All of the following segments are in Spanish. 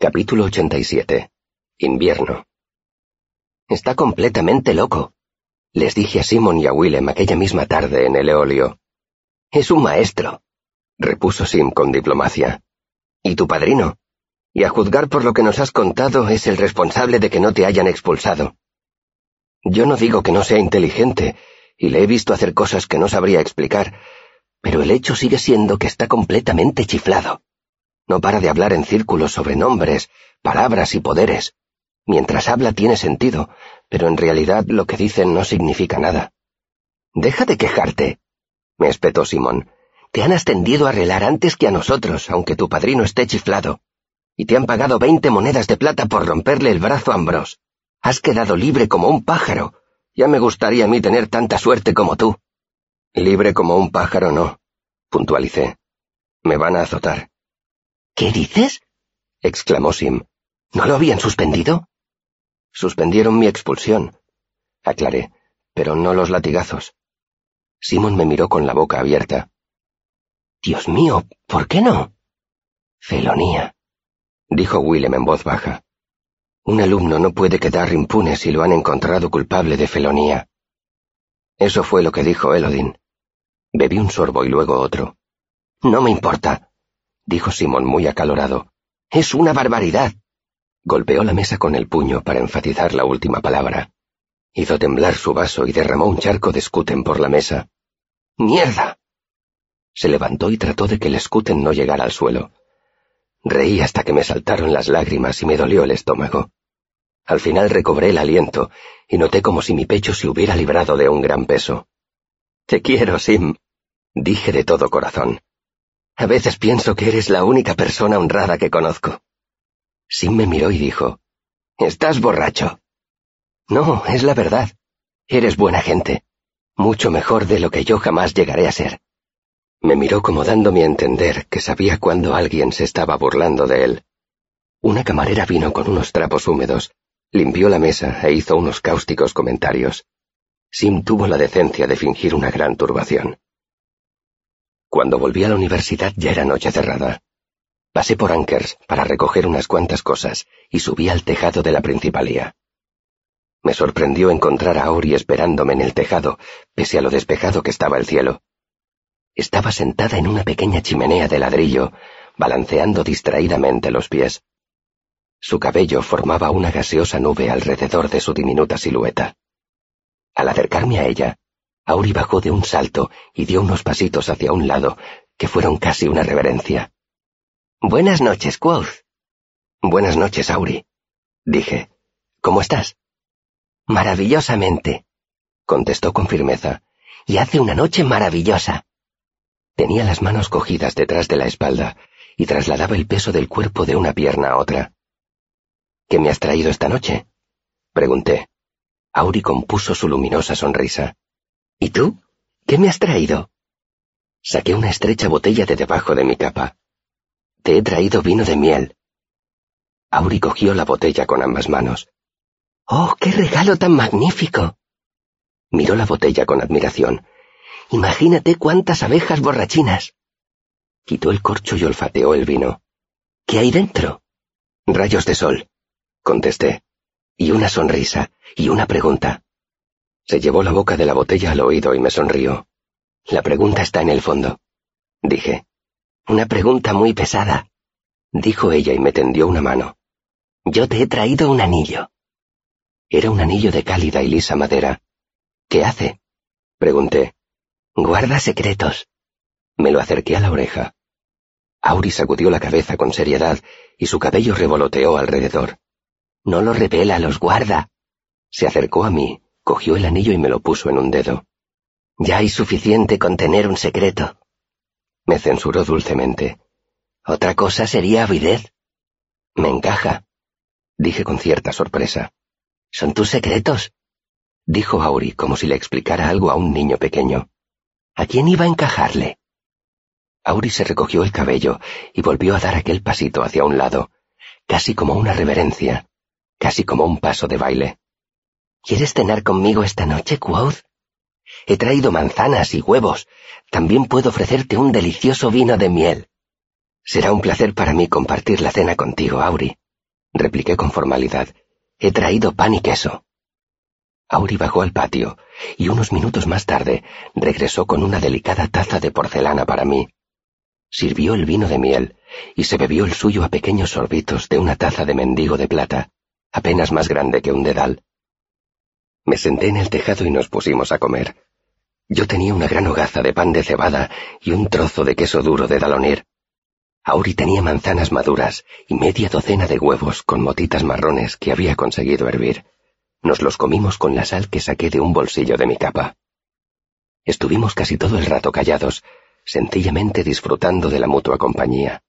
Capítulo 87. Invierno. Está completamente loco, les dije a Simon y a Willem aquella misma tarde en el eolio. Es un maestro, repuso Sim con diplomacia. ¿Y tu padrino? Y a juzgar por lo que nos has contado es el responsable de que no te hayan expulsado. Yo no digo que no sea inteligente, y le he visto hacer cosas que no sabría explicar, pero el hecho sigue siendo que está completamente chiflado. No para de hablar en círculos sobre nombres, palabras y poderes. Mientras habla tiene sentido, pero en realidad lo que dice no significa nada. Deja de quejarte, me espetó Simón. Te han ascendido a relar antes que a nosotros, aunque tu padrino esté chiflado. Y te han pagado veinte monedas de plata por romperle el brazo a Ambrose. Has quedado libre como un pájaro. Ya me gustaría a mí tener tanta suerte como tú. Libre como un pájaro no, puntualicé. Me van a azotar. ¿Qué dices? exclamó Sim. ¿No lo habían suspendido? Suspendieron mi expulsión, aclaré, pero no los latigazos. Simon me miró con la boca abierta. Dios mío, ¿por qué no? Felonía, dijo Willem en voz baja. Un alumno no puede quedar impune si lo han encontrado culpable de felonía. Eso fue lo que dijo Elodin. Bebí un sorbo y luego otro. No me importa, dijo Simón muy acalorado. Es una barbaridad. Golpeó la mesa con el puño para enfatizar la última palabra. Hizo temblar su vaso y derramó un charco de scuten por la mesa. ¡Mierda! Se levantó y trató de que el scuten no llegara al suelo. Reí hasta que me saltaron las lágrimas y me dolió el estómago. Al final recobré el aliento y noté como si mi pecho se hubiera librado de un gran peso. Te quiero, Sim, dije de todo corazón. A veces pienso que eres la única persona honrada que conozco. Sim me miró y dijo, Estás borracho. No, es la verdad. Eres buena gente. Mucho mejor de lo que yo jamás llegaré a ser. Me miró como dándome a entender que sabía cuando alguien se estaba burlando de él. Una camarera vino con unos trapos húmedos Limpió la mesa e hizo unos cáusticos comentarios. Sim tuvo la decencia de fingir una gran turbación. Cuando volví a la universidad ya era noche cerrada. Pasé por Ankers para recoger unas cuantas cosas y subí al tejado de la principalía. Me sorprendió encontrar a Auri esperándome en el tejado, pese a lo despejado que estaba el cielo. Estaba sentada en una pequeña chimenea de ladrillo, balanceando distraídamente los pies. Su cabello formaba una gaseosa nube alrededor de su diminuta silueta. Al acercarme a ella, Auri bajó de un salto y dio unos pasitos hacia un lado, que fueron casi una reverencia. Buenas noches, Quoth. Buenas noches, Auri. Dije. ¿Cómo estás? Maravillosamente, contestó con firmeza. Y hace una noche maravillosa. Tenía las manos cogidas detrás de la espalda y trasladaba el peso del cuerpo de una pierna a otra. ¿Qué me has traído esta noche? Pregunté. Auri compuso su luminosa sonrisa. ¿Y tú? ¿Qué me has traído? Saqué una estrecha botella de debajo de mi capa. Te he traído vino de miel. Auri cogió la botella con ambas manos. ¡Oh, qué regalo tan magnífico! Miró la botella con admiración. Imagínate cuántas abejas borrachinas. Quitó el corcho y olfateó el vino. ¿Qué hay dentro? Rayos de sol contesté, y una sonrisa, y una pregunta. Se llevó la boca de la botella al oído y me sonrió. La pregunta está en el fondo, dije. Una pregunta muy pesada, dijo ella y me tendió una mano. Yo te he traído un anillo. Era un anillo de cálida y lisa madera. ¿Qué hace? pregunté. Guarda secretos. Me lo acerqué a la oreja. Auri sacudió la cabeza con seriedad y su cabello revoloteó alrededor. No lo revela, los guarda. Se acercó a mí, cogió el anillo y me lo puso en un dedo. Ya hay suficiente con tener un secreto. Me censuró dulcemente. Otra cosa sería avidez. Me encaja, dije con cierta sorpresa. Son tus secretos, dijo Auri como si le explicara algo a un niño pequeño. ¿A quién iba a encajarle? Auri se recogió el cabello y volvió a dar aquel pasito hacia un lado, casi como una reverencia, casi como un paso de baile. ¿Quieres cenar conmigo esta noche, Quoth? He traído manzanas y huevos. También puedo ofrecerte un delicioso vino de miel. Será un placer para mí compartir la cena contigo, Auri, repliqué con formalidad. He traído pan y queso. Auri bajó al patio y unos minutos más tarde regresó con una delicada taza de porcelana para mí. Sirvió el vino de miel y se bebió el suyo a pequeños sorbitos de una taza de mendigo de plata, apenas más grande que un dedal. Me senté en el tejado y nos pusimos a comer. Yo tenía una gran hogaza de pan de cebada y un trozo de queso duro de dalonir. Auri tenía manzanas maduras y media docena de huevos con motitas marrones que había conseguido hervir. Nos los comimos con la sal que saqué de un bolsillo de mi capa. Estuvimos casi todo el rato callados, sencillamente disfrutando de la mutua compañía.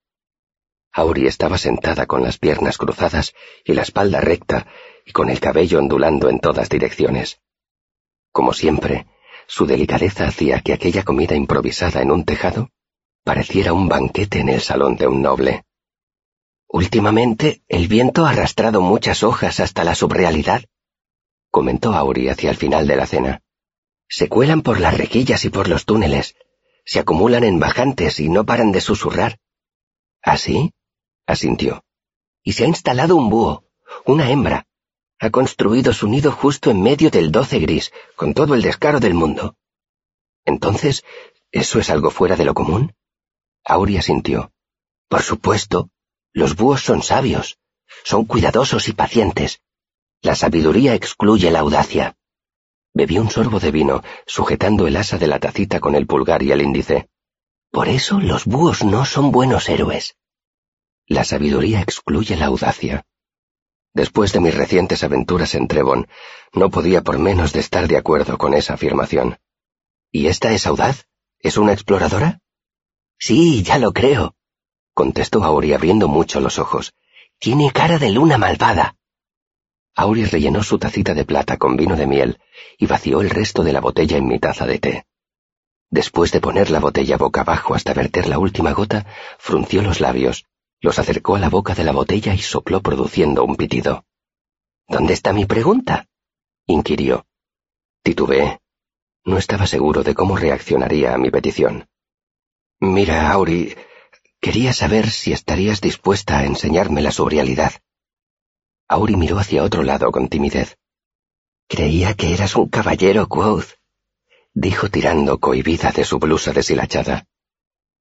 Auri estaba sentada con las piernas cruzadas y la espalda recta y con el cabello ondulando en todas direcciones. Como siempre, su delicadeza hacía que aquella comida improvisada en un tejado pareciera un banquete en el salón de un noble. Últimamente, el viento ha arrastrado muchas hojas hasta la subrealidad, comentó Auri hacia el final de la cena. Se cuelan por las requillas y por los túneles, se acumulan en bajantes y no paran de susurrar. ¿Así? ¿Ah, asintió. Y se ha instalado un búho, una hembra, ha construido su nido justo en medio del doce gris, con todo el descaro del mundo. Entonces, ¿eso es algo fuera de lo común? Aurea sintió. Por supuesto, los búhos son sabios, son cuidadosos y pacientes. La sabiduría excluye la audacia. Bebió un sorbo de vino, sujetando el asa de la tacita con el pulgar y el índice. Por eso los búhos no son buenos héroes. La sabiduría excluye la audacia. Después de mis recientes aventuras en Trebon, no podía por menos de estar de acuerdo con esa afirmación. ¿Y esta es audaz? ¿Es una exploradora? Sí, ya lo creo, contestó Auri abriendo mucho los ojos. Tiene cara de luna malvada. Auri rellenó su tacita de plata con vino de miel y vació el resto de la botella en mi taza de té. Después de poner la botella boca abajo hasta verter la última gota, frunció los labios los acercó a la boca de la botella y sopló produciendo un pitido. ¿Dónde está mi pregunta? inquirió. Titubeé. No estaba seguro de cómo reaccionaría a mi petición. Mira, Auri, quería saber si estarías dispuesta a enseñarme la sobrialidad. Auri miró hacia otro lado con timidez. Creía que eras un caballero, Quoth, dijo tirando cohibida de su blusa deshilachada.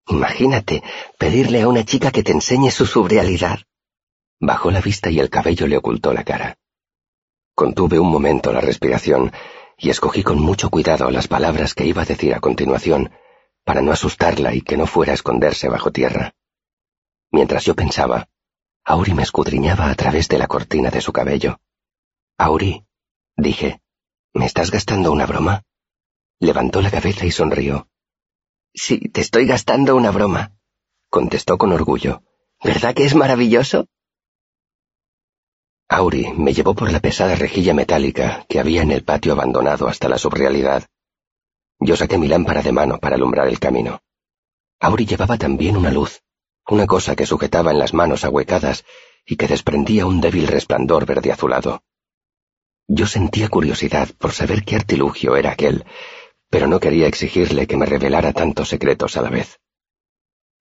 Imagínate pedirle a una chica que te enseñe su subrealidad. Bajó la vista y el cabello le ocultó la cara. Contuve un momento la respiración y escogí con mucho cuidado las palabras que iba a decir a continuación para no asustarla y que no fuera a esconderse bajo tierra. Mientras yo pensaba, Auri me escudriñaba a través de la cortina de su cabello. Auri, dije, ¿me estás gastando una broma? Levantó la cabeza y sonrió. Sí, te estoy gastando una broma, contestó con orgullo. ¿Verdad que es maravilloso? Auri me llevó por la pesada rejilla metálica que había en el patio abandonado hasta la subrealidad. Yo saqué mi lámpara de mano para alumbrar el camino. Auri llevaba también una luz, una cosa que sujetaba en las manos ahuecadas y que desprendía un débil resplandor verde azulado. Yo sentía curiosidad por saber qué artilugio era aquel, pero no quería exigirle que me revelara tantos secretos a la vez.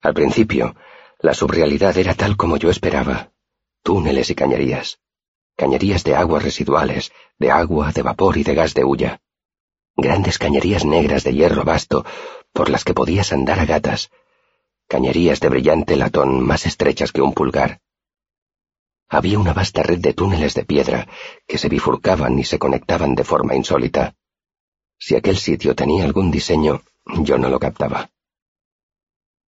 Al principio, la subrealidad era tal como yo esperaba, túneles y cañerías, cañerías de aguas residuales, de agua, de vapor y de gas de hulla, grandes cañerías negras de hierro vasto por las que podías andar a gatas, cañerías de brillante latón más estrechas que un pulgar. Había una vasta red de túneles de piedra que se bifurcaban y se conectaban de forma insólita. Si aquel sitio tenía algún diseño, yo no lo captaba.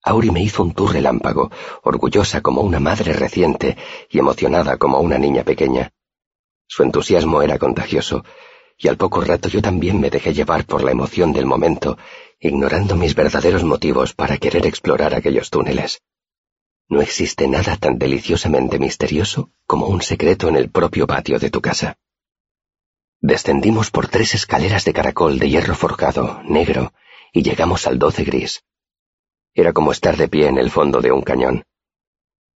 Auri me hizo un tour relámpago, orgullosa como una madre reciente y emocionada como una niña pequeña. Su entusiasmo era contagioso, y al poco rato yo también me dejé llevar por la emoción del momento, ignorando mis verdaderos motivos para querer explorar aquellos túneles. No existe nada tan deliciosamente misterioso como un secreto en el propio patio de tu casa. Descendimos por tres escaleras de caracol de hierro forjado, negro, y llegamos al doce gris. Era como estar de pie en el fondo de un cañón.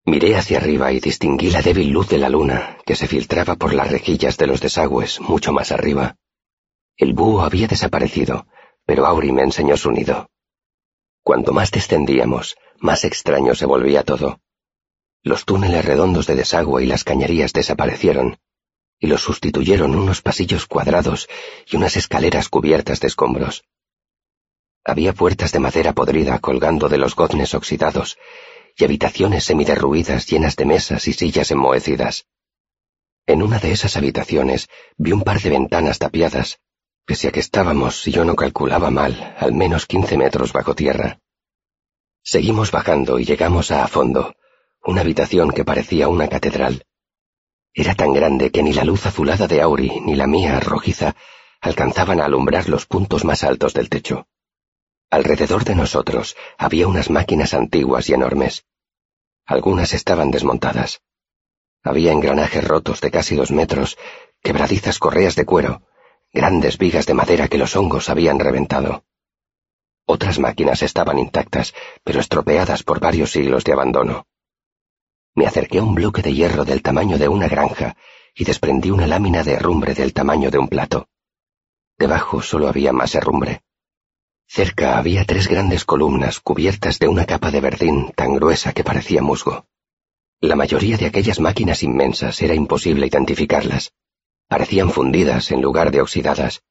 Miré hacia arriba y distinguí la débil luz de la luna que se filtraba por las rejillas de los desagües mucho más arriba. El búho había desaparecido, pero Auri me enseñó su nido. Cuanto más descendíamos, más extraño se volvía todo. Los túneles redondos de desagüe y las cañerías desaparecieron, y los sustituyeron unos pasillos cuadrados y unas escaleras cubiertas de escombros. Había puertas de madera podrida colgando de los goznes oxidados y habitaciones semiderruidas llenas de mesas y sillas enmohecidas. En una de esas habitaciones vi un par de ventanas tapiadas, pese a que estábamos, si yo no calculaba mal, al menos quince metros bajo tierra. Seguimos bajando y llegamos a a fondo, una habitación que parecía una catedral. Era tan grande que ni la luz azulada de Auri ni la mía rojiza alcanzaban a alumbrar los puntos más altos del techo. Alrededor de nosotros había unas máquinas antiguas y enormes. Algunas estaban desmontadas. Había engranajes rotos de casi dos metros, quebradizas correas de cuero, grandes vigas de madera que los hongos habían reventado. Otras máquinas estaban intactas, pero estropeadas por varios siglos de abandono. Me acerqué a un bloque de hierro del tamaño de una granja y desprendí una lámina de herrumbre del tamaño de un plato. Debajo solo había más herrumbre. Cerca había tres grandes columnas cubiertas de una capa de verdín tan gruesa que parecía musgo. La mayoría de aquellas máquinas inmensas era imposible identificarlas. Parecían fundidas en lugar de oxidadas.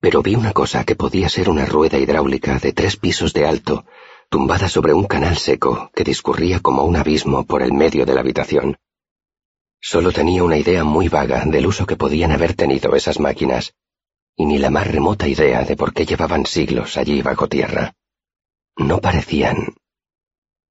Pero vi una cosa que podía ser una rueda hidráulica de tres pisos de alto tumbada sobre un canal seco que discurría como un abismo por el medio de la habitación. Solo tenía una idea muy vaga del uso que podían haber tenido esas máquinas, y ni la más remota idea de por qué llevaban siglos allí bajo tierra. No parecían